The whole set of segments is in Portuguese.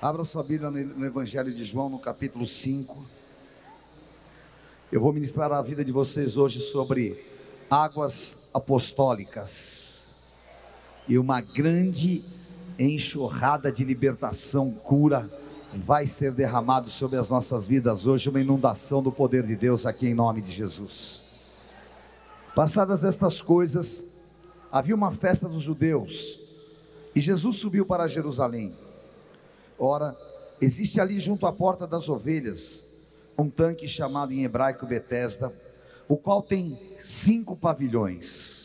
Abra sua Bíblia no Evangelho de João, no capítulo 5. Eu vou ministrar a vida de vocês hoje sobre águas apostólicas e uma grande enxurrada de libertação, cura vai ser derramado sobre as nossas vidas hoje, uma inundação do poder de Deus aqui em nome de Jesus. Passadas estas coisas, havia uma festa dos judeus e Jesus subiu para Jerusalém. Ora, existe ali junto à porta das ovelhas um tanque chamado em hebraico Betesda, o qual tem cinco pavilhões.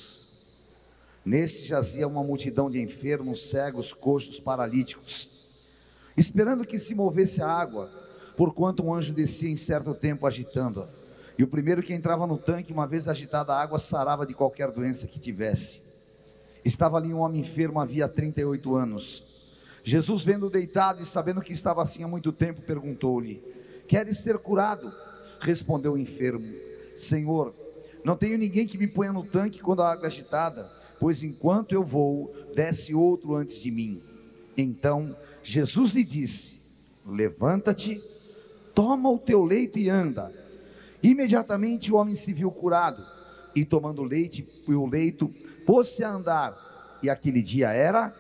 Neste jazia uma multidão de enfermos, cegos, coxos, paralíticos, esperando que se movesse a água, porquanto um anjo descia em certo tempo agitando-a. E o primeiro que entrava no tanque, uma vez agitada a água, sarava de qualquer doença que tivesse. Estava ali um homem enfermo havia 38 anos. Jesus, vendo deitado e sabendo que estava assim há muito tempo, perguntou-lhe: Queres ser curado? Respondeu o enfermo: Senhor, não tenho ninguém que me ponha no tanque quando a água é agitada, pois enquanto eu vou, desce outro antes de mim. Então Jesus lhe disse: Levanta-te, toma o teu leito e anda. Imediatamente o homem se viu curado, e tomando leite o leito, pôs-se a andar. E aquele dia era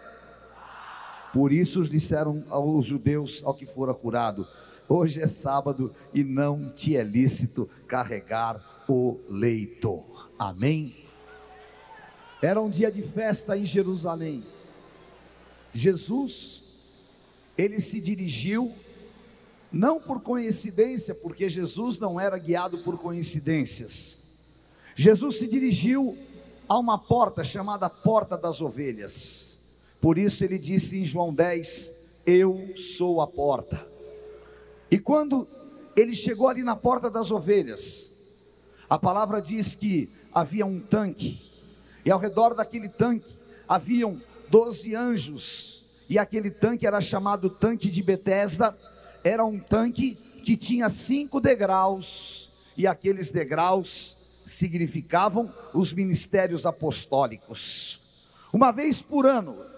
por isso os disseram aos judeus ao que fora curado: Hoje é sábado e não te é lícito carregar o leito. Amém. Era um dia de festa em Jerusalém. Jesus, ele se dirigiu, não por coincidência, porque Jesus não era guiado por coincidências. Jesus se dirigiu a uma porta chamada Porta das Ovelhas. Por isso ele disse em João 10: Eu sou a porta. E quando ele chegou ali na porta das ovelhas, a palavra diz que havia um tanque, e ao redor daquele tanque haviam doze anjos, e aquele tanque era chamado tanque de Betesda, era um tanque que tinha cinco degraus, e aqueles degraus significavam os ministérios apostólicos. Uma vez por ano,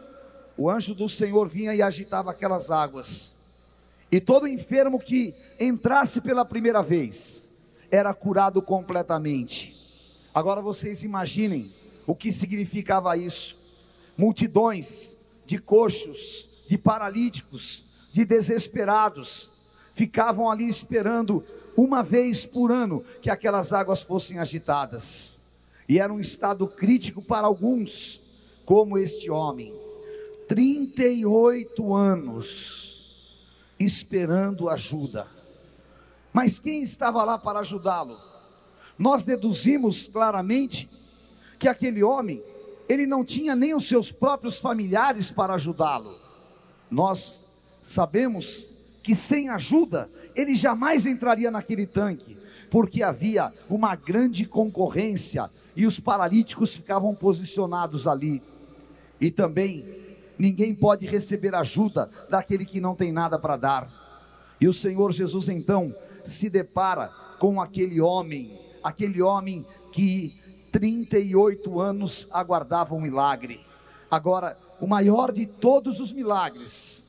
o anjo do Senhor vinha e agitava aquelas águas. E todo enfermo que entrasse pela primeira vez era curado completamente. Agora vocês imaginem o que significava isso: multidões de coxos, de paralíticos, de desesperados, ficavam ali esperando uma vez por ano que aquelas águas fossem agitadas. E era um estado crítico para alguns, como este homem. 38 anos esperando ajuda. Mas quem estava lá para ajudá-lo? Nós deduzimos claramente que aquele homem, ele não tinha nem os seus próprios familiares para ajudá-lo. Nós sabemos que sem ajuda ele jamais entraria naquele tanque, porque havia uma grande concorrência e os paralíticos ficavam posicionados ali. E também Ninguém pode receber ajuda daquele que não tem nada para dar. E o Senhor Jesus então se depara com aquele homem, aquele homem que 38 anos aguardava um milagre. Agora, o maior de todos os milagres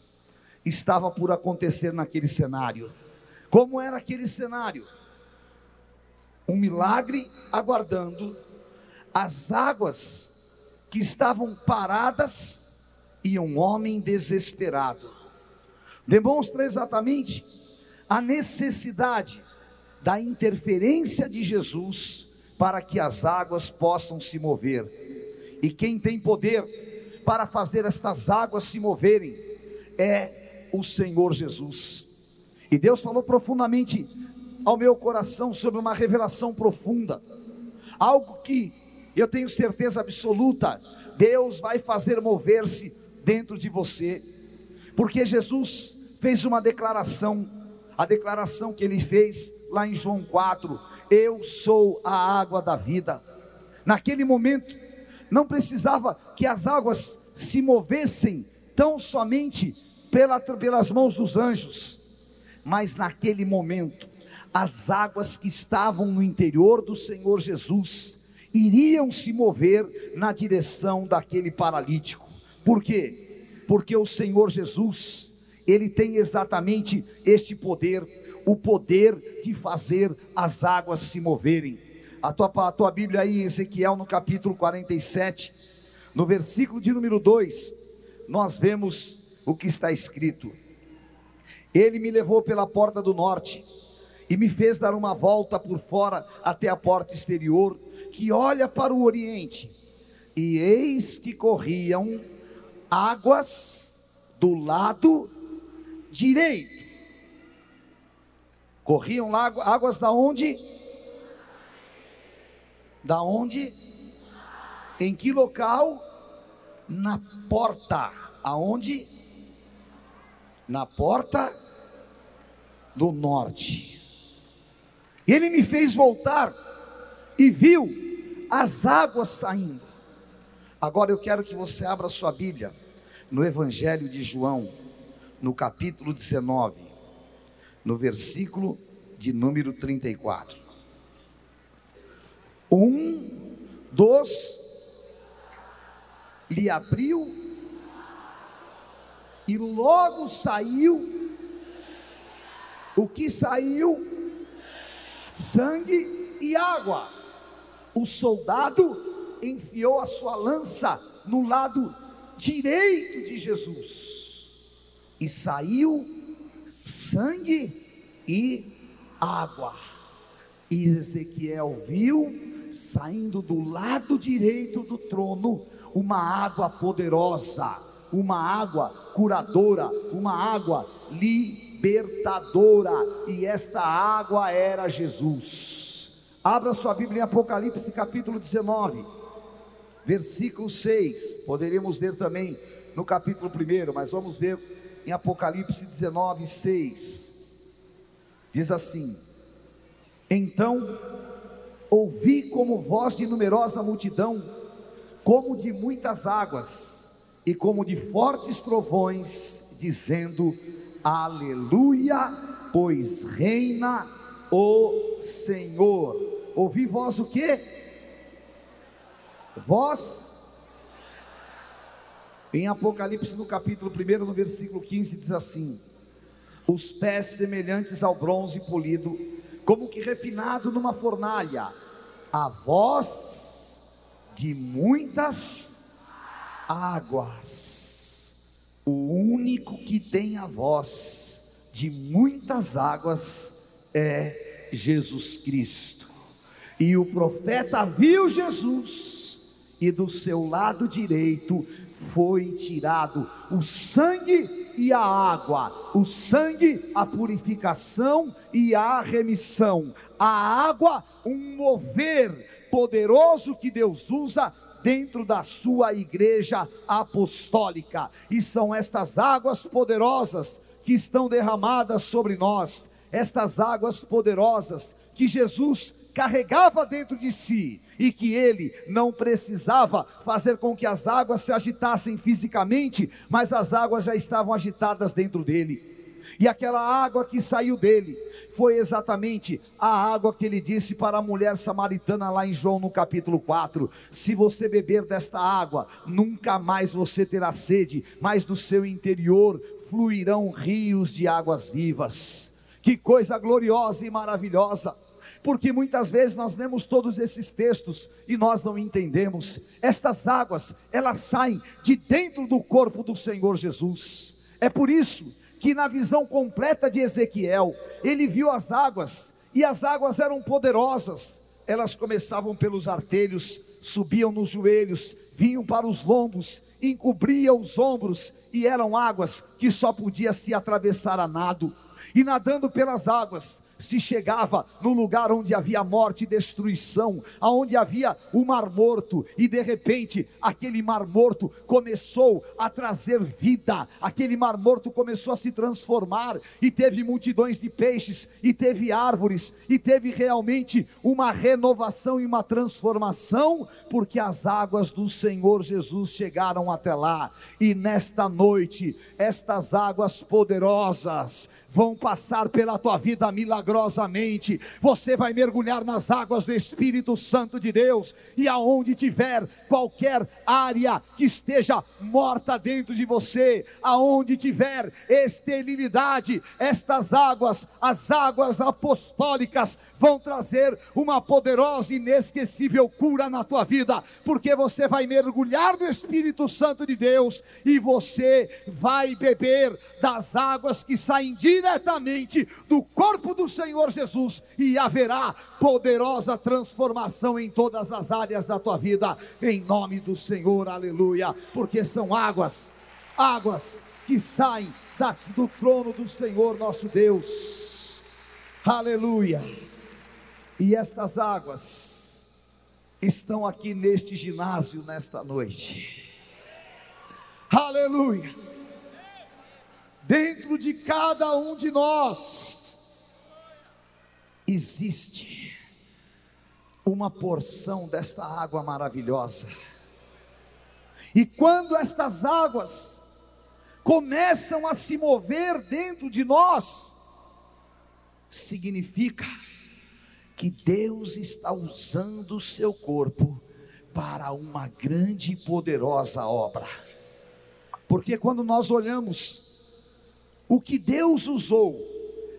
estava por acontecer naquele cenário. Como era aquele cenário? Um milagre aguardando, as águas que estavam paradas e um homem desesperado. Demonstra exatamente a necessidade da interferência de Jesus para que as águas possam se mover. E quem tem poder para fazer estas águas se moverem é o Senhor Jesus. E Deus falou profundamente ao meu coração sobre uma revelação profunda, algo que eu tenho certeza absoluta, Deus vai fazer mover-se dentro de você, porque Jesus fez uma declaração, a declaração que ele fez lá em João 4: Eu sou a água da vida. Naquele momento, não precisava que as águas se movessem tão somente pela, pelas mãos dos anjos, mas naquele momento, as águas que estavam no interior do Senhor Jesus iriam se mover na direção daquele paralítico. Por quê? Porque o Senhor Jesus ele tem exatamente este poder, o poder de fazer as águas se moverem. A tua, a tua Bíblia aí, Ezequiel, no capítulo 47, no versículo de número 2, nós vemos o que está escrito: Ele me levou pela porta do norte e me fez dar uma volta por fora até a porta exterior, que olha para o oriente, e eis que corriam águas do lado direito. Corriam lá, águas da onde? Da onde? Em que local? Na porta. Aonde? Na porta do norte. Ele me fez voltar e viu as águas saindo. Agora eu quero que você abra sua Bíblia no Evangelho de João, no capítulo 19, no versículo de número 34. Um dos lhe abriu e logo saiu. O que saiu? sangue e água. O soldado enfiou a sua lança no lado direito de Jesus e saiu sangue e água. E Ezequiel viu saindo do lado direito do trono uma água poderosa, uma água curadora, uma água li libertadora, e esta água era Jesus. Abra sua Bíblia em Apocalipse capítulo 19, versículo 6. Poderíamos ler também no capítulo 1, mas vamos ver em Apocalipse 19, 6. Diz assim: Então ouvi como voz de numerosa multidão, como de muitas águas, e como de fortes trovões, dizendo: Aleluia, pois reina o Senhor. Ouvi vós o que? Vós, em Apocalipse no capítulo 1, no versículo 15, diz assim: Os pés semelhantes ao bronze polido, como que refinado numa fornalha, a voz de muitas águas o único que tem a voz de muitas águas é Jesus Cristo. E o profeta viu Jesus, e do seu lado direito foi tirado o sangue e a água, o sangue, a purificação e a remissão, a água, um mover poderoso que Deus usa dentro da sua igreja apostólica, e são estas águas poderosas que estão derramadas sobre nós, estas águas poderosas que Jesus carregava dentro de si e que ele não precisava fazer com que as águas se agitassem fisicamente, mas as águas já estavam agitadas dentro dele. E aquela água que saiu dele foi exatamente a água que ele disse para a mulher samaritana lá em João no capítulo 4: Se você beber desta água, nunca mais você terá sede, mas do seu interior fluirão rios de águas vivas. Que coisa gloriosa e maravilhosa! Porque muitas vezes nós lemos todos esses textos e nós não entendemos. Estas águas, elas saem de dentro do corpo do Senhor Jesus. É por isso que na visão completa de Ezequiel, ele viu as águas, e as águas eram poderosas, elas começavam pelos artelhos, subiam nos joelhos, vinham para os lombos, encobriam os ombros, e eram águas que só podia se atravessar a nado e nadando pelas águas, se chegava no lugar onde havia morte e destruição, aonde havia o mar morto, e de repente aquele mar morto começou a trazer vida, aquele mar morto começou a se transformar, e teve multidões de peixes, e teve árvores, e teve realmente uma renovação e uma transformação, porque as águas do Senhor Jesus chegaram até lá, e nesta noite, estas águas poderosas vão passar pela tua vida milagrosamente. Você vai mergulhar nas águas do Espírito Santo de Deus, e aonde tiver qualquer área que esteja morta dentro de você, aonde tiver esterilidade, estas águas, as águas apostólicas, vão trazer uma poderosa e inesquecível cura na tua vida, porque você vai mergulhar no Espírito Santo de Deus e você vai beber das águas que saem diretamente do corpo do Senhor Jesus e haverá poderosa transformação em todas as áreas da tua vida, em nome do Senhor, aleluia, porque são águas, águas que saem daqui do trono do Senhor nosso Deus, aleluia. E estas águas estão aqui neste ginásio nesta noite. Aleluia. Dentro de cada um de nós existe uma porção desta água maravilhosa. E quando estas águas começam a se mover dentro de nós, significa que Deus está usando o seu corpo para uma grande e poderosa obra. Porque quando nós olhamos o que Deus usou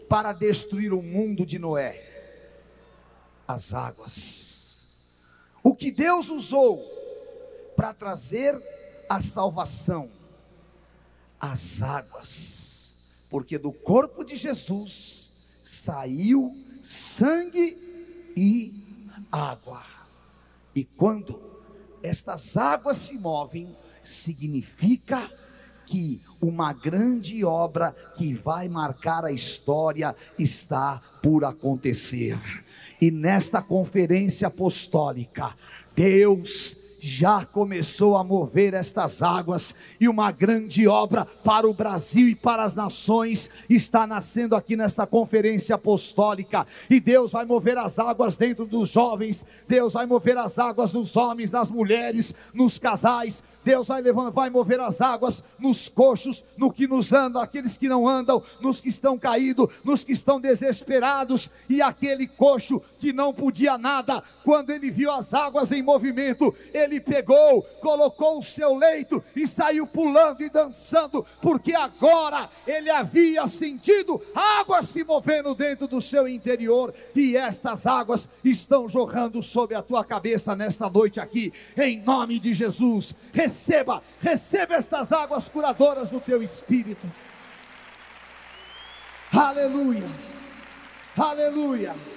para destruir o mundo de Noé, as águas. O que Deus usou para trazer a salvação, as águas. Porque do corpo de Jesus saiu sangue e água. E quando estas águas se movem, significa que uma grande obra que vai marcar a história está por acontecer. E nesta conferência apostólica, Deus já começou a mover estas águas, e uma grande obra para o Brasil e para as nações está nascendo aqui nesta conferência apostólica. E Deus vai mover as águas dentro dos jovens, Deus vai mover as águas nos homens, nas mulheres, nos casais, Deus vai, levar, vai mover as águas nos coxos, no que nos andam, aqueles que não andam, nos que estão caídos, nos que estão desesperados, e aquele coxo que não podia nada, quando ele viu as águas em movimento, ele ele pegou, colocou o seu leito e saiu pulando e dançando, porque agora ele havia sentido águas se movendo dentro do seu interior, e estas águas estão jorrando sobre a tua cabeça nesta noite aqui, em nome de Jesus. Receba, receba estas águas curadoras no teu espírito. Aleluia, aleluia.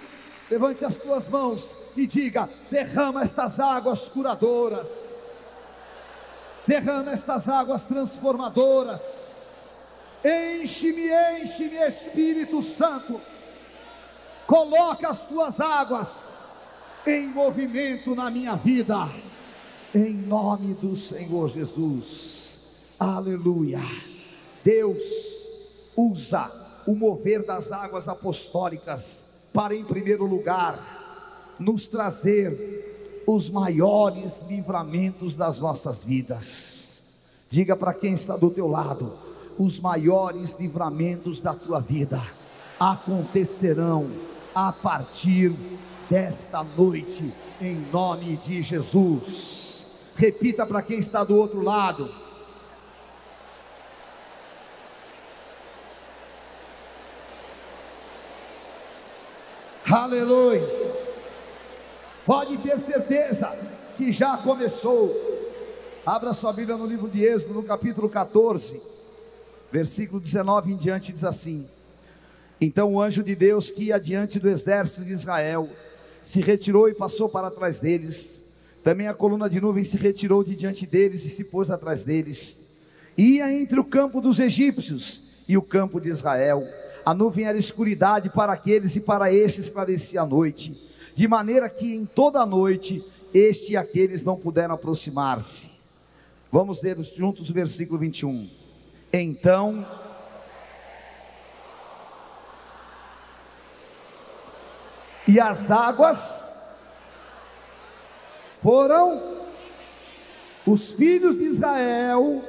Levante as tuas mãos e diga: derrama estas águas curadoras, derrama estas águas transformadoras, enche-me, enche-me, Espírito Santo, coloca as tuas águas em movimento na minha vida, em nome do Senhor Jesus, aleluia. Deus usa o mover das águas apostólicas para, em primeiro lugar, nos trazer os maiores livramentos das nossas vidas. Diga para quem está do teu lado: os maiores livramentos da tua vida acontecerão a partir desta noite, em nome de Jesus. Repita para quem está do outro lado Aleluia. Pode ter certeza que já começou. Abra sua Bíblia no livro de Êxodo, no capítulo 14, versículo 19 em diante, diz assim: Então o anjo de Deus que ia diante do exército de Israel se retirou e passou para trás deles. Também a coluna de nuvem se retirou de diante deles e se pôs atrás deles. Ia entre o campo dos egípcios e o campo de Israel a nuvem era escuridade para aqueles e para estes esclarecia a noite, de maneira que em toda a noite este e aqueles não puderam aproximar-se. Vamos ler juntos o versículo 21. Então e as águas foram os filhos de Israel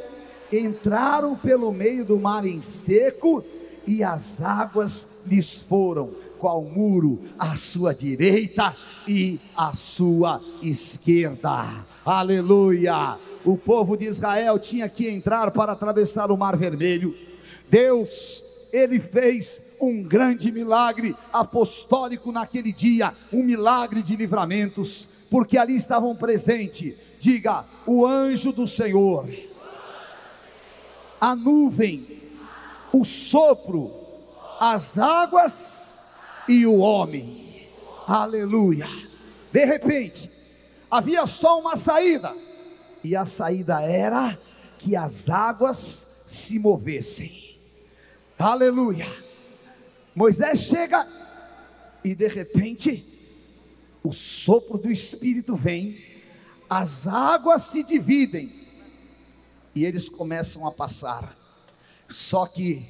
entraram pelo meio do mar em seco e as águas lhes foram qual muro à sua direita e à sua esquerda. Aleluia! O povo de Israel tinha que entrar para atravessar o Mar Vermelho. Deus, ele fez um grande milagre apostólico naquele dia, um milagre de livramentos, porque ali estavam presentes, diga, o anjo do Senhor, a nuvem, o sopro, as águas e o homem. Aleluia. De repente, havia só uma saída, e a saída era que as águas se movessem. Aleluia. Moisés chega e de repente o sopro do Espírito vem, as águas se dividem e eles começam a passar. Só que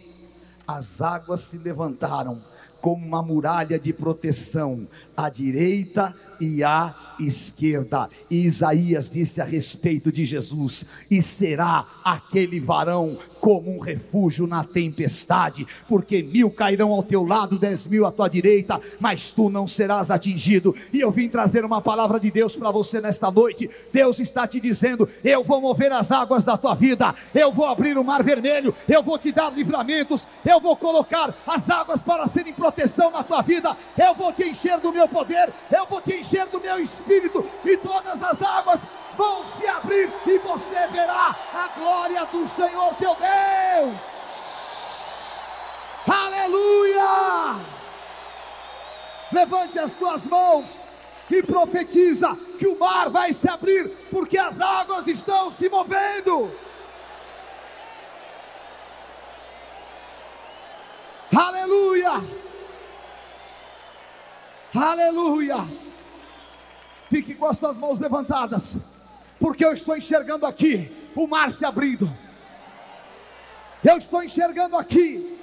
as águas se levantaram como uma muralha de proteção à direita e à esquerda. E Isaías disse a respeito de Jesus: E será aquele varão como um refúgio na tempestade, porque mil cairão ao teu lado, dez mil à tua direita, mas tu não serás atingido. E eu vim trazer uma palavra de Deus para você nesta noite. Deus está te dizendo: Eu vou mover as águas da tua vida, eu vou abrir o mar vermelho, eu vou te dar livramentos, eu vou colocar as águas para serem proteção na tua vida, eu vou te encher do meu poder, eu vou te encher do meu espírito, e todas as águas vão se abrir e você verá a glória do Senhor teu Deus. Aleluia! Levante as tuas mãos e profetiza que o mar vai se abrir, porque as águas estão se movendo. Aleluia! Aleluia! Fique com as tuas mãos levantadas porque eu estou enxergando aqui o mar se abrindo. Eu estou enxergando aqui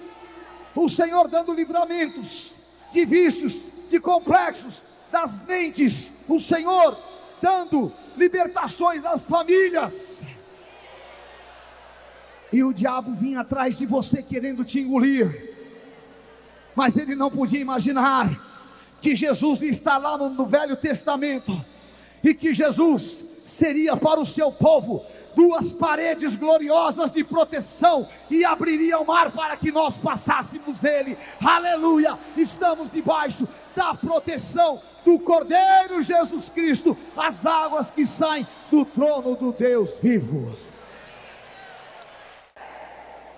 o Senhor dando livramentos de vícios, de complexos, das mentes, o Senhor dando libertações às famílias. E o diabo vinha atrás de você querendo te engolir, mas ele não podia imaginar que Jesus está lá no, no Velho Testamento e que Jesus seria para o seu povo duas paredes gloriosas de proteção e abriria o mar para que nós passássemos nele. Aleluia! Estamos debaixo da proteção do Cordeiro Jesus Cristo, as águas que saem do trono do Deus vivo.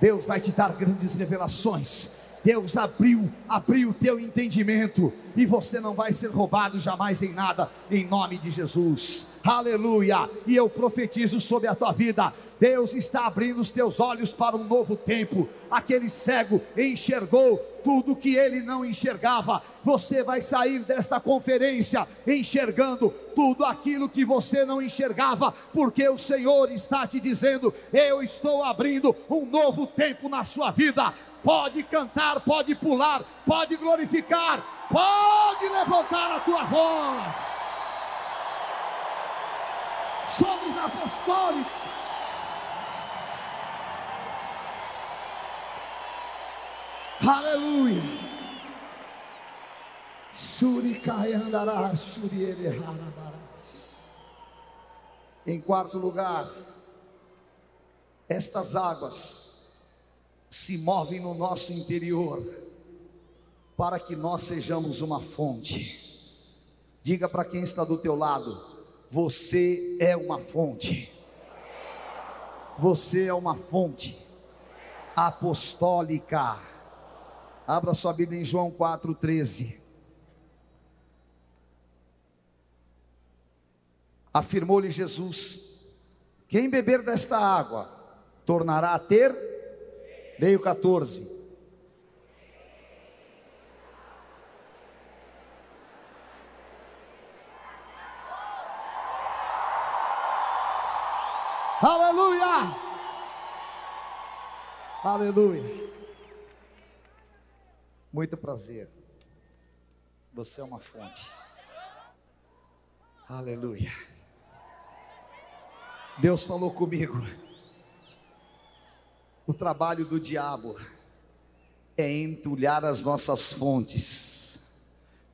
Deus vai te dar grandes revelações Deus abriu, abriu o teu entendimento e você não vai ser roubado jamais em nada, em nome de Jesus. Aleluia! E eu profetizo sobre a tua vida. Deus está abrindo os teus olhos para um novo tempo. Aquele cego enxergou tudo que ele não enxergava. Você vai sair desta conferência enxergando tudo aquilo que você não enxergava, porque o Senhor está te dizendo: Eu estou abrindo um novo tempo na sua vida pode cantar, pode pular, pode glorificar, pode levantar a tua voz. Somos apostólicos. Aleluia. Suricai andará, suriere Em quarto lugar, estas águas se movem no nosso interior para que nós sejamos uma fonte. Diga para quem está do teu lado: você é uma fonte. Você é uma fonte apostólica. Abra sua Bíblia em João 4:13. Afirmou-lhe Jesus: Quem beber desta água tornará a ter Leio 14. Aleluia! Aleluia! Muito prazer. Você é uma fonte. Aleluia. Deus falou comigo o trabalho do diabo é entulhar as nossas fontes,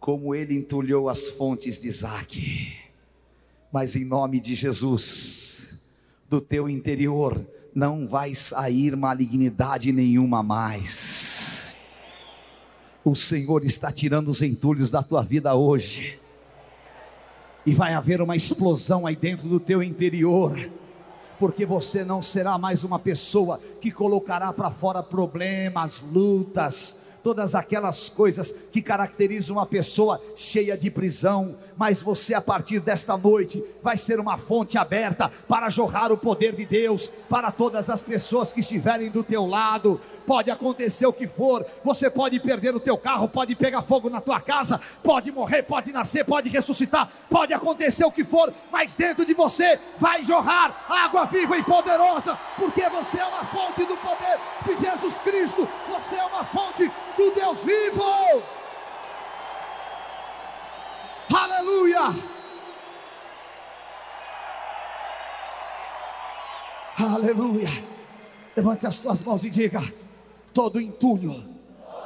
como ele entulhou as fontes de Isaac. Mas em nome de Jesus, do teu interior não vai sair malignidade nenhuma mais. O Senhor está tirando os entulhos da tua vida hoje, e vai haver uma explosão aí dentro do teu interior porque você não será mais uma pessoa que colocará para fora problemas, lutas, todas aquelas coisas que caracterizam uma pessoa cheia de prisão, mas você a partir desta noite vai ser uma fonte aberta para jorrar o poder de Deus para todas as pessoas que estiverem do teu lado. Pode acontecer o que for, você pode perder o teu carro, pode pegar fogo na tua casa, pode morrer, pode nascer, pode ressuscitar, pode acontecer o que for, mas dentro de você vai jorrar água viva e poderosa, porque você é uma fonte do poder de Jesus Cristo, você é uma fonte do Deus vivo. Aleluia. Aleluia. Levante as tuas mãos e diga: todo entulho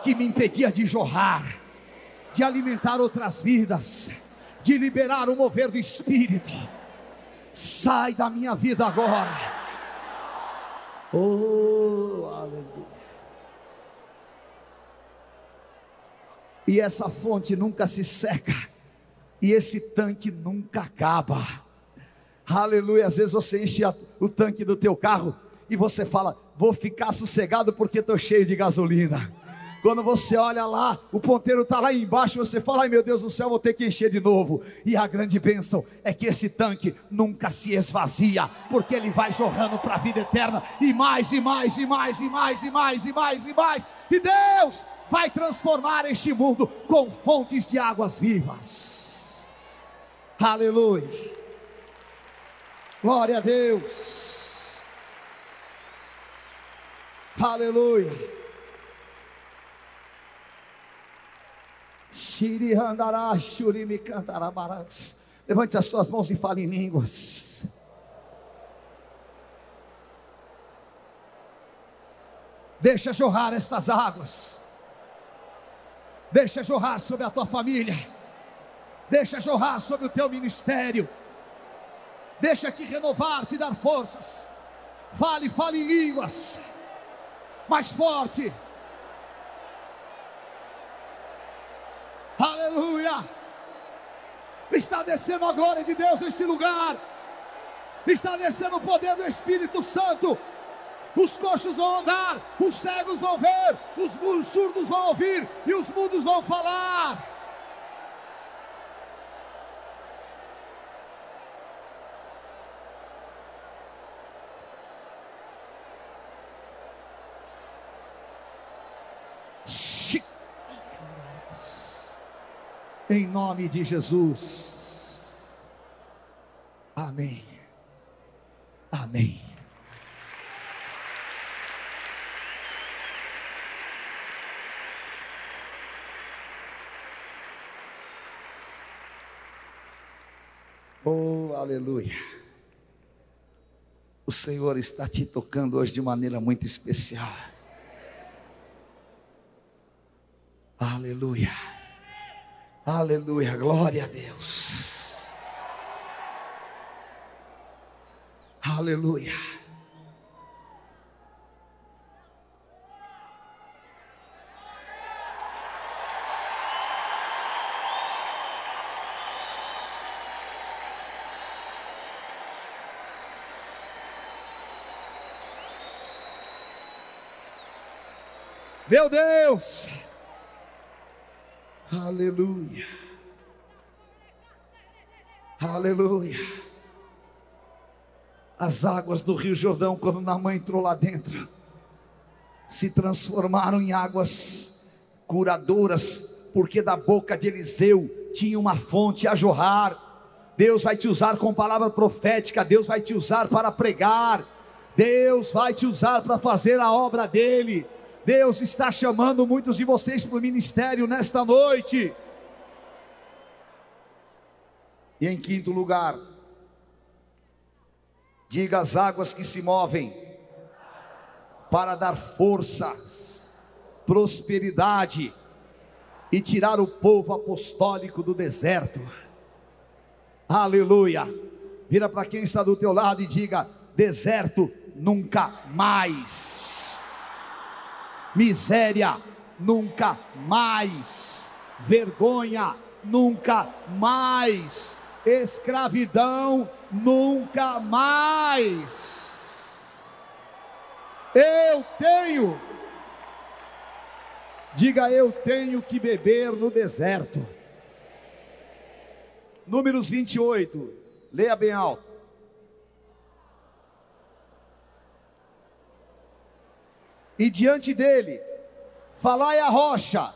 que me impedia de jorrar, de alimentar outras vidas, de liberar o mover do Espírito, sai da minha vida agora. Oh, aleluia. e essa fonte nunca se seca, e esse tanque nunca acaba. Aleluia. Às vezes você enche o tanque do teu carro e você fala: "Vou ficar sossegado porque estou cheio de gasolina". Quando você olha lá, o ponteiro está lá embaixo, você fala: ai meu Deus do céu, vou ter que encher de novo. E a grande bênção é que esse tanque nunca se esvazia, porque ele vai jorrando para a vida eterna, e mais, e mais, e mais, e mais, e mais, e mais, e mais. E Deus vai transformar este mundo com fontes de águas vivas. Aleluia. Glória a Deus. Aleluia. Levante as tuas mãos e fale em línguas. Deixa jorrar estas águas. Deixa jorrar sobre a tua família. Deixa jorrar sobre o teu ministério. Deixa te renovar, te dar forças. Fale, fale em línguas. Mais forte. Aleluia. Está descendo a glória de Deus neste lugar. Está descendo o poder do Espírito Santo os coxos vão andar, os cegos vão ver, os surdos vão ouvir e os mudos vão falar. Em nome de Jesus. Amém. Amém. Oh, aleluia. O Senhor está te tocando hoje de maneira muito especial. Aleluia. Aleluia. Glória a Deus. Aleluia. Meu Deus! Aleluia! Aleluia! As águas do Rio Jordão, quando Namã entrou lá dentro, se transformaram em águas curadoras, porque da boca de Eliseu tinha uma fonte a jorrar. Deus vai te usar com palavra profética, Deus vai te usar para pregar, Deus vai te usar para fazer a obra dEle. Deus está chamando muitos de vocês para o ministério nesta noite. E em quinto lugar, diga as águas que se movem para dar forças prosperidade e tirar o povo apostólico do deserto. Aleluia. Vira para quem está do teu lado e diga: deserto nunca mais. Miséria nunca mais. Vergonha nunca mais. Escravidão nunca mais. Eu tenho. Diga eu tenho que beber no deserto. Números 28. Leia bem alto. E diante dele, falai a rocha,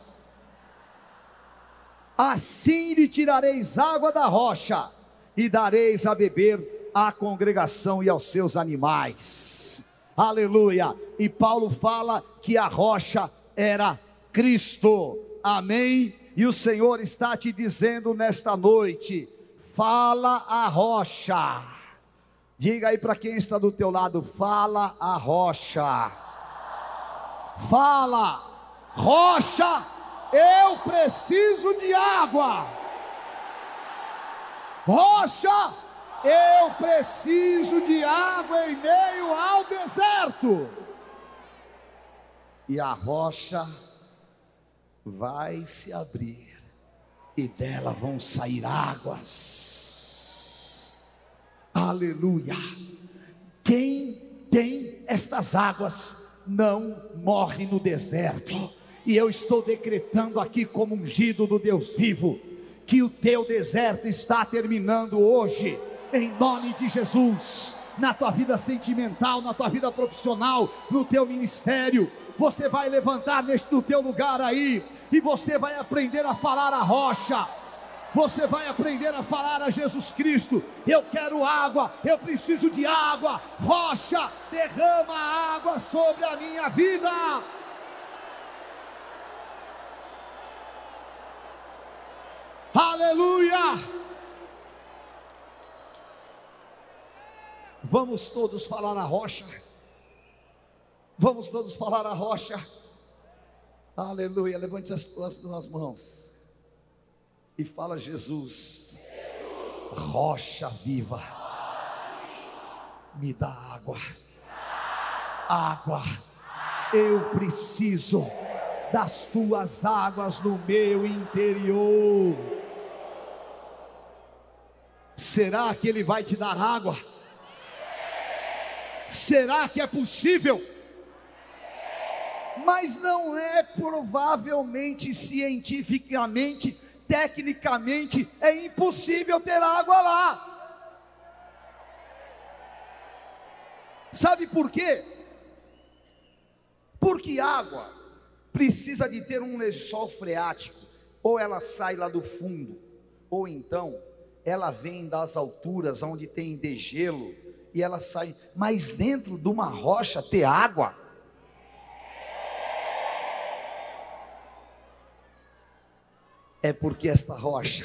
assim lhe tirareis água da rocha, e dareis a beber à congregação e aos seus animais. Aleluia. E Paulo fala que a rocha era Cristo. Amém. E o Senhor está te dizendo nesta noite: fala a rocha. Diga aí para quem está do teu lado: fala a rocha. Fala, rocha, eu preciso de água. Rocha, eu preciso de água em meio ao deserto. E a rocha vai se abrir e dela vão sair águas. Aleluia. Quem tem estas águas não morre no deserto. E eu estou decretando aqui como ungido do Deus vivo que o teu deserto está terminando hoje, em nome de Jesus. Na tua vida sentimental, na tua vida profissional, no teu ministério, você vai levantar neste no teu lugar aí e você vai aprender a falar a rocha. Você vai aprender a falar a Jesus Cristo. Eu quero água, eu preciso de água. Rocha, derrama água sobre a minha vida. Aleluia! Vamos todos falar a rocha. Vamos todos falar a rocha. Aleluia. Levante as tuas duas mãos e fala: Jesus, rocha viva, me dá água. Água, eu preciso das tuas águas no meu interior. Será que Ele vai te dar água? Será que é possível? mas não é provavelmente cientificamente, tecnicamente, é impossível ter água lá. Sabe por quê? Porque água precisa de ter um lençol freático, ou ela sai lá do fundo, ou então ela vem das alturas onde tem degelo e ela sai, mas dentro de uma rocha ter água é porque esta rocha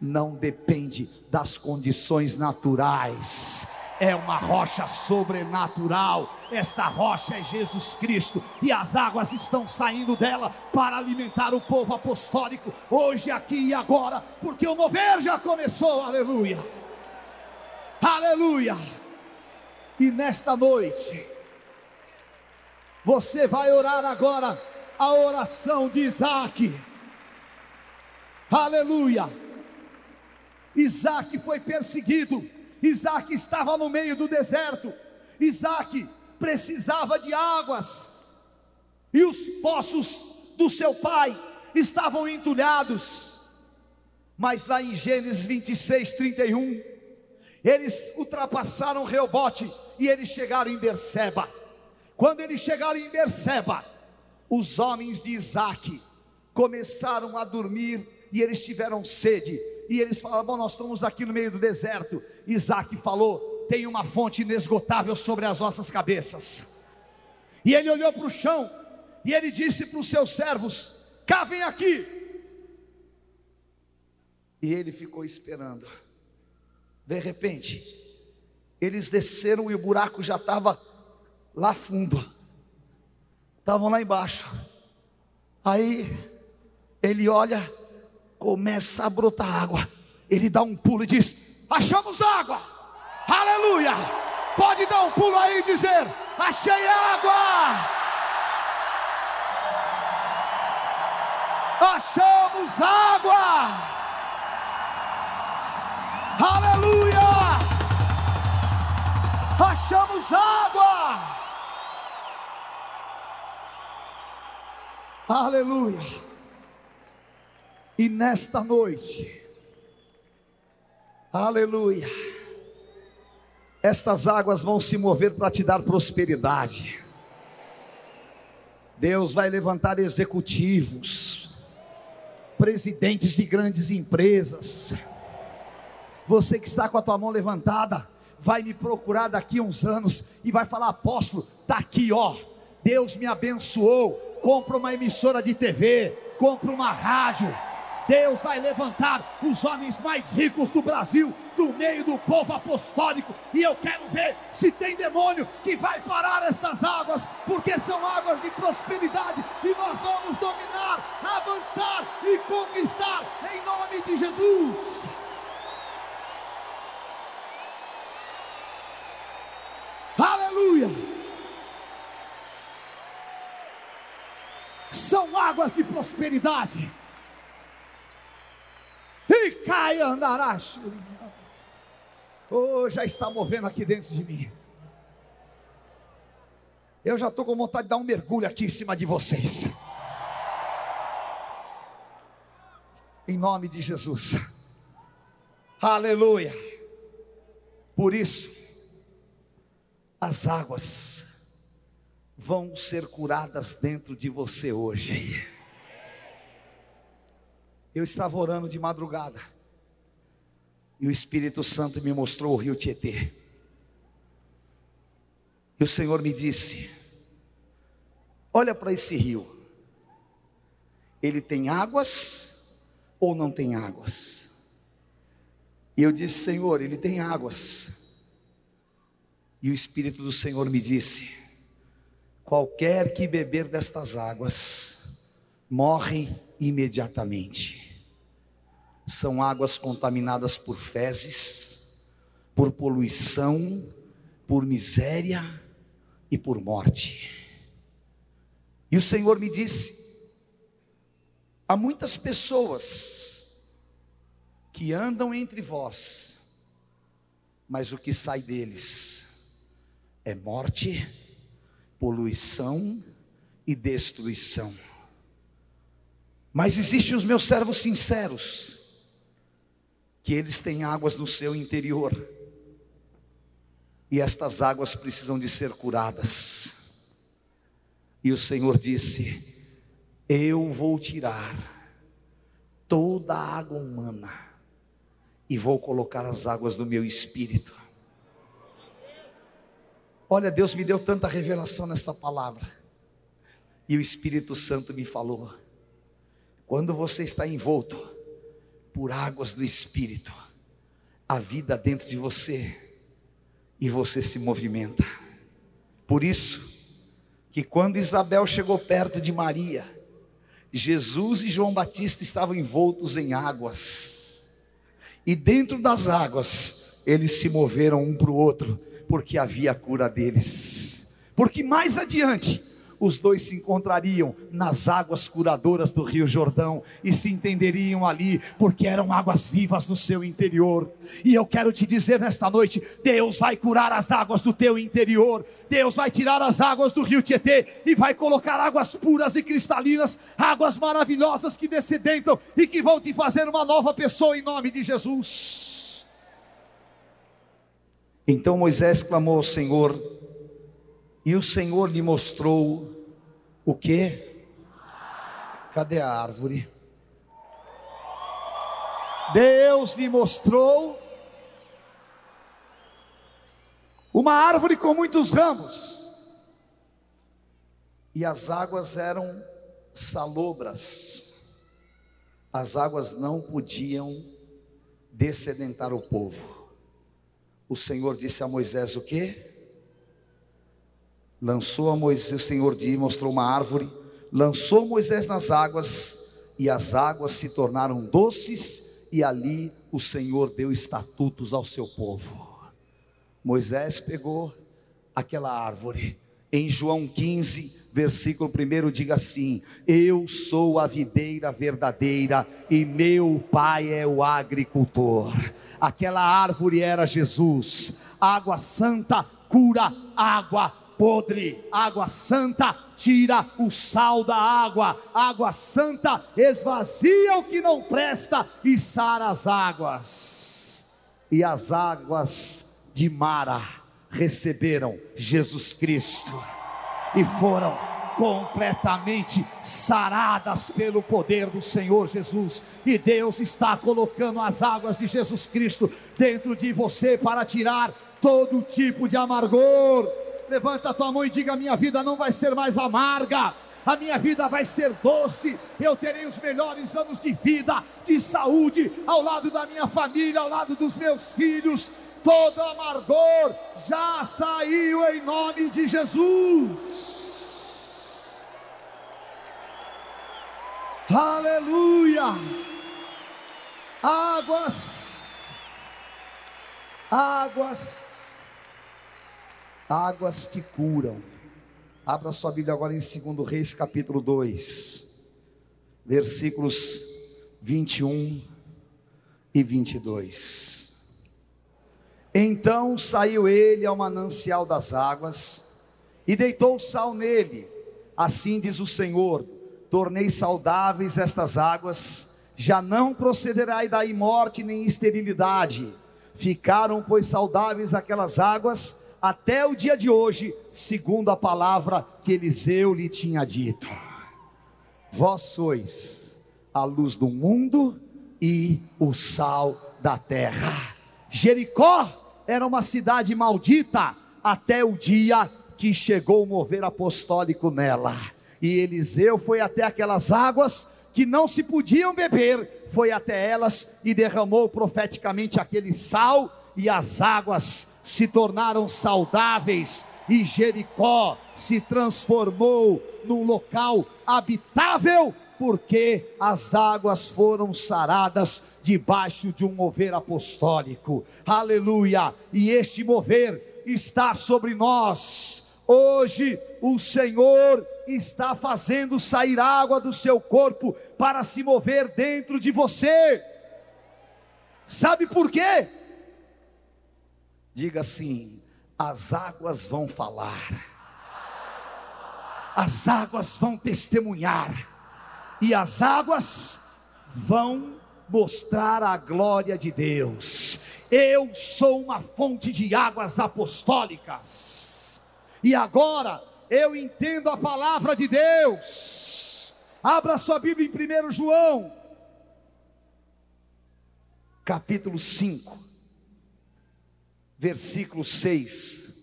não depende das condições naturais. É uma rocha sobrenatural. Esta rocha é Jesus Cristo e as águas estão saindo dela para alimentar o povo apostólico hoje, aqui e agora, porque o mover já começou. Aleluia. Aleluia. E nesta noite, você vai orar agora a oração de Isaac Aleluia. Isaac foi perseguido. Isaac estava no meio do deserto. Isaac precisava de águas. E os poços do seu pai estavam entulhados. Mas lá em Gênesis 26, 31, eles ultrapassaram Reobote e eles chegaram em Berseba. Quando eles chegaram em Berseba, os homens de Isaac começaram a dormir e eles tiveram sede, e eles falaram: Bom, nós estamos aqui no meio do deserto. Isaac falou: Tem uma fonte inesgotável sobre as nossas cabeças. E ele olhou para o chão, e ele disse para os seus servos: Cavem aqui. E ele ficou esperando. De repente, eles desceram e o buraco já estava lá fundo. Estavam lá embaixo. Aí ele olha, começa a brotar água. Ele dá um pulo e diz: Achamos água! Aleluia! Pode dar um pulo aí e dizer: Achei água! Achamos água! Aleluia! Achamos água! Aleluia! E nesta noite, aleluia, estas águas vão se mover para te dar prosperidade. Deus vai levantar executivos, presidentes de grandes empresas. Você que está com a tua mão levantada, vai me procurar daqui uns anos e vai falar: apóstolo, está aqui, ó. Deus me abençoou. Compra uma emissora de TV, compra uma rádio Deus vai levantar os homens mais ricos do Brasil, do meio do povo apostólico, e eu quero ver se tem demônio que vai parar estas águas, porque são águas de prosperidade, e nós vamos dominar, avançar e conquistar em nome de Jesus. Aleluia! São águas de prosperidade e cai andará. Oh, já está movendo aqui dentro de mim. Eu já estou com vontade de dar um mergulho aqui em cima de vocês. Em nome de Jesus. Aleluia. Por isso, as águas vão ser curadas dentro de você hoje. Eu estava orando de madrugada. E o Espírito Santo me mostrou o rio Tietê. E o Senhor me disse: Olha para esse rio. Ele tem águas ou não tem águas? E eu disse: Senhor, ele tem águas. E o Espírito do Senhor me disse: Qualquer que beber destas águas, morre imediatamente. São águas contaminadas por fezes, por poluição, por miséria e por morte. E o Senhor me disse: há muitas pessoas que andam entre vós, mas o que sai deles é morte, poluição e destruição. Mas existem os meus servos sinceros, que eles têm águas no seu interior, e estas águas precisam de ser curadas. E o Senhor disse: Eu vou tirar toda a água humana e vou colocar as águas do meu espírito. Olha, Deus me deu tanta revelação nessa palavra. E o Espírito Santo me falou: quando você está envolto por águas do Espírito, a vida dentro de você e você se movimenta. Por isso, que quando Isabel chegou perto de Maria, Jesus e João Batista estavam envoltos em águas, e dentro das águas, eles se moveram um para o outro, porque havia a cura deles. Porque mais adiante, os dois se encontrariam nas águas curadoras do Rio Jordão e se entenderiam ali, porque eram águas vivas no seu interior. E eu quero te dizer nesta noite: Deus vai curar as águas do teu interior. Deus vai tirar as águas do rio Tietê e vai colocar águas puras e cristalinas, águas maravilhosas que descedentam e que vão te fazer uma nova pessoa em nome de Jesus. Então Moisés clamou ao Senhor, e o Senhor lhe mostrou o que? Cadê a árvore? Deus me mostrou uma árvore com muitos ramos, e as águas eram salobras, as águas não podiam descedentar o povo. O Senhor disse a Moisés: O que? Lançou a Moisés, o Senhor disse, mostrou uma árvore lançou Moisés nas águas, e as águas se tornaram doces, e ali o Senhor deu estatutos ao seu povo. Moisés pegou aquela árvore, em João 15, versículo 1, diga assim: Eu sou a videira verdadeira e meu pai é o agricultor. Aquela árvore era Jesus, água santa cura água podre, água santa tira o sal da água, água santa esvazia o que não presta e sara as águas. E as águas de Mara receberam Jesus Cristo e foram completamente saradas pelo poder do Senhor Jesus. E Deus está colocando as águas de Jesus Cristo dentro de você para tirar todo tipo de amargor. Levanta a tua mão e diga: minha vida não vai ser mais amarga. A minha vida vai ser doce, eu terei os melhores anos de vida, de saúde, ao lado da minha família, ao lado dos meus filhos, todo amargor já saiu em nome de Jesus. Aleluia! Águas, águas, águas que curam. Abra sua Bíblia agora em 2 Reis, capítulo 2, versículos 21 e 22. Então saiu ele ao manancial das águas e deitou sal nele. Assim diz o Senhor: tornei saudáveis estas águas, já não procederá daí morte nem esterilidade. Ficaram, pois, saudáveis aquelas águas até o dia de hoje, segundo a palavra que Eliseu lhe tinha dito. Vós sois a luz do mundo e o sal da terra. Jericó era uma cidade maldita até o dia que chegou o mover apostólico nela. E Eliseu foi até aquelas águas que não se podiam beber, foi até elas e derramou profeticamente aquele sal, e as águas se tornaram saudáveis, e Jericó se transformou num local habitável porque as águas foram saradas debaixo de um mover apostólico. Aleluia! E este mover está sobre nós. Hoje o Senhor está fazendo sair água do seu corpo para se mover dentro de você. Sabe por quê? Diga assim: as águas vão falar, as águas vão testemunhar e as águas vão mostrar a glória de Deus. Eu sou uma fonte de águas apostólicas. E agora eu entendo a palavra de Deus. Abra sua Bíblia em 1 João, capítulo 5, versículos 6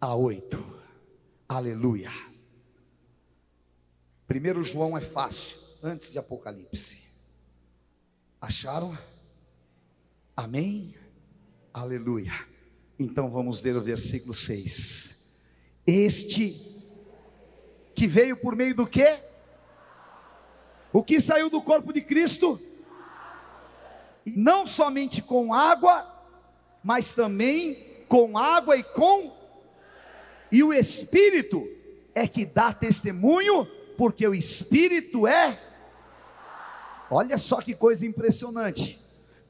a 8. Aleluia. 1 João é fácil antes de Apocalipse. Acharam? Amém? Aleluia. Então vamos ler o versículo 6. Este que veio por meio do que? O que saiu do corpo de Cristo? Não somente com água, mas também com água e com e o Espírito é que dá testemunho, porque o Espírito é Olha só que coisa impressionante.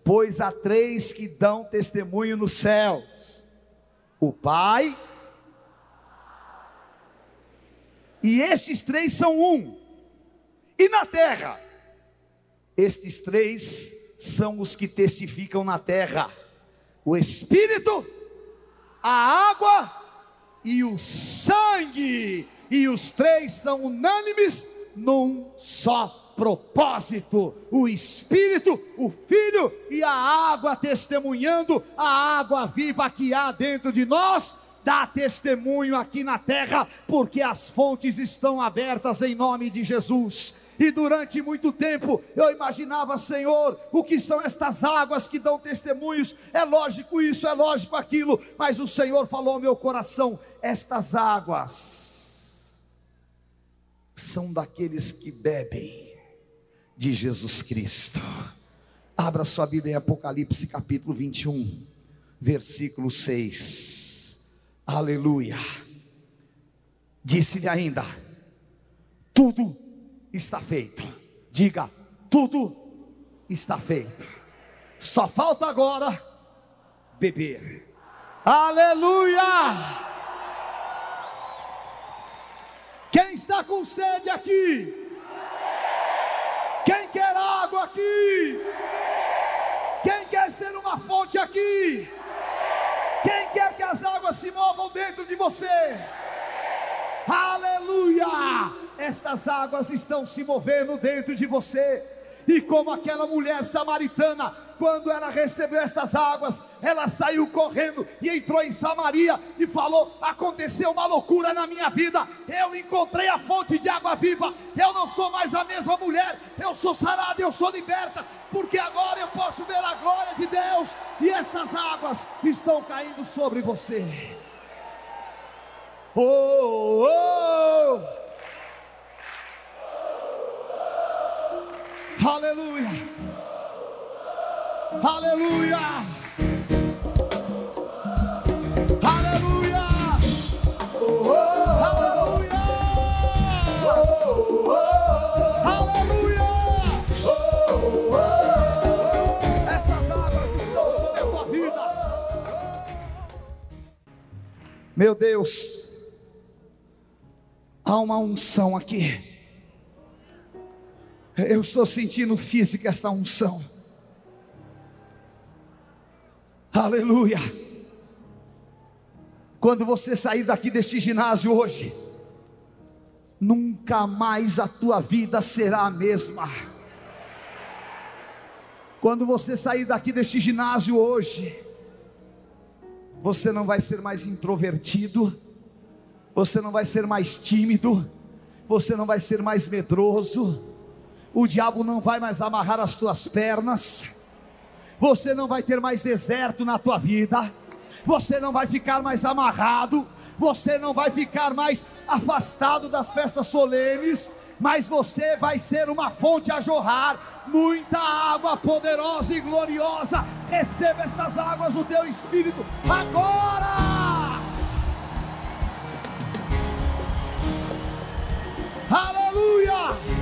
Pois há três que dão testemunho nos céus: o Pai, e estes três são um. E na terra, estes três são os que testificam na terra: o Espírito, a água e o sangue. E os três são unânimes num só propósito, o Espírito, o Filho e a água testemunhando, a água viva que há dentro de nós, dá testemunho aqui na terra, porque as fontes estão abertas em nome de Jesus. E durante muito tempo eu imaginava, Senhor, o que são estas águas que dão testemunhos? É lógico isso, é lógico aquilo, mas o Senhor falou ao meu coração: estas águas são daqueles que bebem de Jesus Cristo. Abra sua Bíblia em Apocalipse capítulo 21, versículo 6. Aleluia. Disse-lhe ainda: Tudo está feito. Diga, tudo está feito. Só falta agora beber. Aleluia! Quem está com sede aqui? Quem quer água aqui? Quem quer ser uma fonte aqui? Quem quer que as águas se movam dentro de você? Aleluia! Estas águas estão se movendo dentro de você. E como aquela mulher samaritana, quando ela recebeu estas águas, ela saiu correndo e entrou em Samaria e falou: Aconteceu uma loucura na minha vida. Eu encontrei a fonte de água viva. Eu não sou mais a mesma mulher. Eu sou sarada, eu sou liberta. Porque agora eu posso ver a glória de Deus. E estas águas estão caindo sobre você. Oh, oh. Aleluia. Aleluia. Aleluia. Aleluia. Aleluia. Essas águas estão sobre a tua vida. Meu Deus. Há uma unção aqui. Eu estou sentindo física esta unção. Aleluia. Quando você sair daqui deste ginásio hoje, nunca mais a tua vida será a mesma. Quando você sair daqui deste ginásio hoje, você não vai ser mais introvertido, você não vai ser mais tímido, você não vai ser mais medroso, o diabo não vai mais amarrar as tuas pernas, você não vai ter mais deserto na tua vida, você não vai ficar mais amarrado, você não vai ficar mais afastado das festas solenes, mas você vai ser uma fonte a jorrar, muita água poderosa e gloriosa. Receba estas águas do teu espírito agora. Aleluia!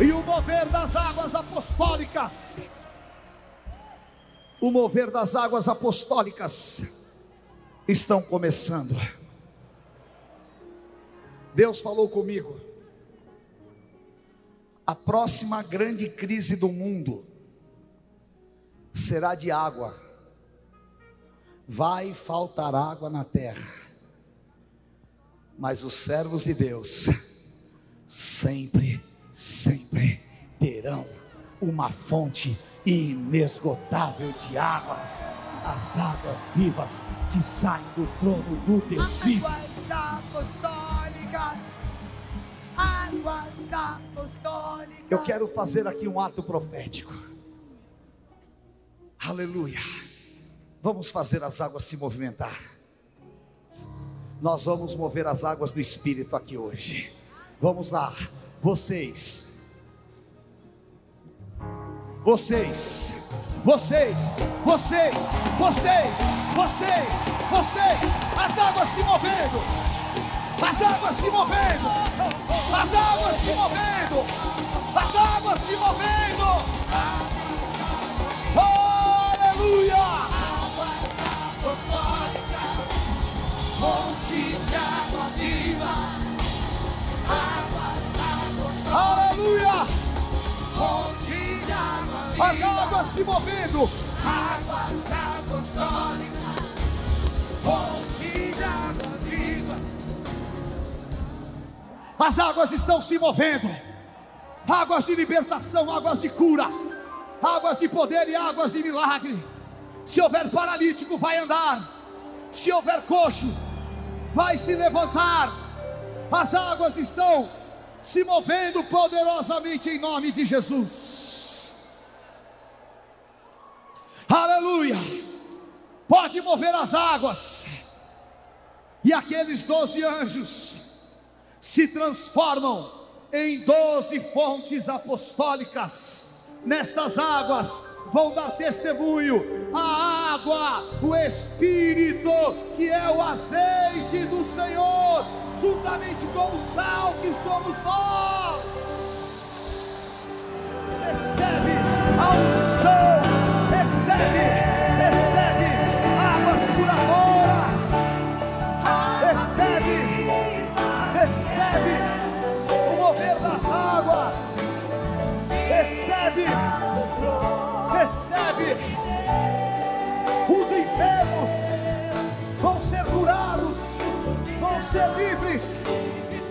E o mover das águas apostólicas. O mover das águas apostólicas estão começando. Deus falou comigo. A próxima grande crise do mundo será de água. Vai faltar água na terra. Mas os servos de Deus sempre sempre terão uma fonte inesgotável de águas, as águas vivas que saem do trono do Deus vivo. Águas apostólicas, águas apostólicas. Eu quero fazer aqui um ato profético. Aleluia. Vamos fazer as águas se movimentar. Nós vamos mover as águas do Espírito aqui hoje. Vamos lá vocês, vocês, vocês, vocês, vocês, vocês, vocês, as águas se movendo, as águas se movendo, as águas se movendo, as águas se movendo. aleluia! Monte de água viva. Aleluia! As águas se movendo. Águas apostólicas. Fonte de água viva. As águas estão se movendo. Águas de libertação, águas de cura, águas de poder e águas de milagre. Se houver paralítico, vai andar. Se houver coxo, vai se levantar. As águas estão se movendo poderosamente em nome de Jesus. Aleluia! Pode mover as águas. E aqueles doze anjos se transformam em doze fontes apostólicas. Nestas águas vão dar testemunho. A água, o Espírito, que é o azeite do Senhor, juntamente com o sal que somos nós. Recebe a unção, recebe, recebe águas curadoras, recebe, recebe o mover das águas, recebe, recebe ser livres,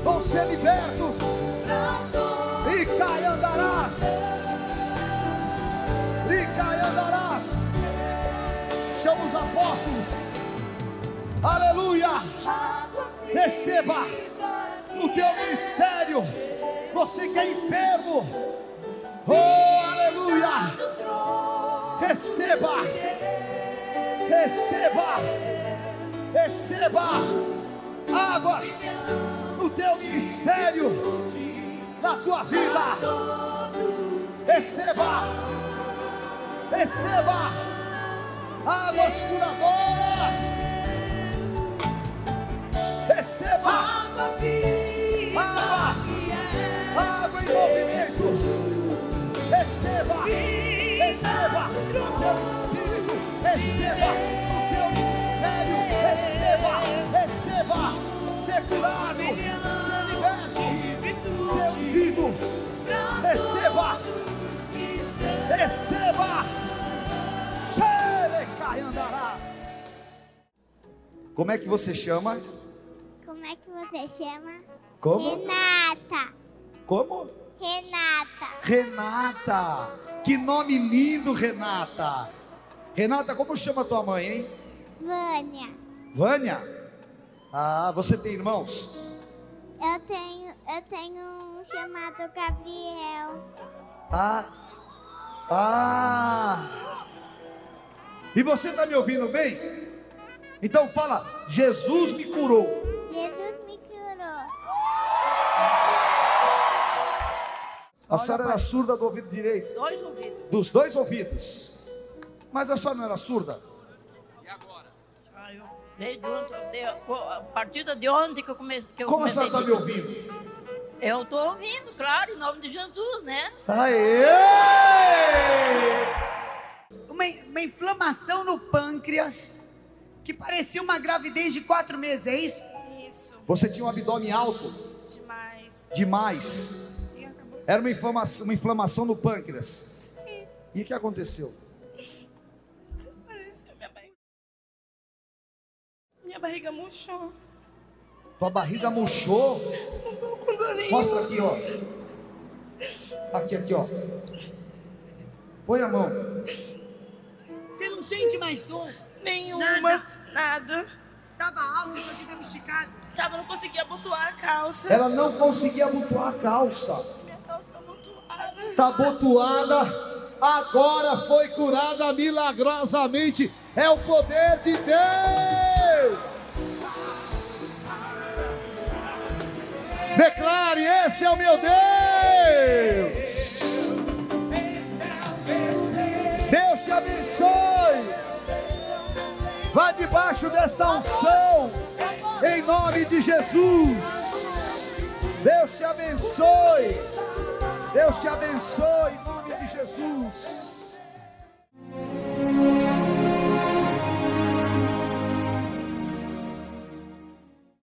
vão ser libertos. E cai andarás, e cai andarás. Chama os apóstolos, aleluia. Receba no teu ministério, você que é enfermo, oh aleluia. Receba receba, receba águas no teu ministério, na tua vida. Receba, receba águas curadoras. Receba água, água em movimento. Receba, receba o teu espírito receba ser curado, ser liberto, ser ungido, receba, receba. Como é que você chama? Como é que você chama? Como? Renata. Como? Renata. Renata. Que nome lindo, Renata. Renata, como chama tua mãe, hein? Vânia. Vânia? Ah, você tem irmãos? Eu tenho, eu tenho um chamado Gabriel. Ah. Ah. E você está me ouvindo bem? Então fala, Jesus me curou. Jesus me curou. A senhora era surda do ouvido direito? Dois ouvidos. Dos dois ouvidos. Mas a senhora não era surda? Desde ontem, dei- a partir de ontem que eu comecei. Que eu Como a comecei senhora está me ouvindo? Eu estou ouvindo, claro, em nome de Jesus, né? Aê! uma, uma inflamação no pâncreas que parecia uma gravidez de quatro meses, é isso? Isso, Você tinha um abdômen alto demais. demais. Era uma inflamação, uma inflamação no pâncreas. Sim, E o que aconteceu? Barriga murchou. Tua barriga murchou. Não tô com dor nenhuma. Mostra aqui, ó. Aqui, aqui, ó. Põe a mão. Você não sente mais dor? Nenhuma. Nada. Nada. Tava alto, isso aqui tava esticado. Tava, não conseguia abotoar a calça. Ela não conseguia abotoar a calça. Minha calça tá abotoada. Agora foi curada milagrosamente. É o poder de Deus. Declare: Esse é o meu Deus. Deus te abençoe. Vá debaixo desta unção, em nome de Jesus. Deus te abençoe. Deus te abençoe em nome de Jesus.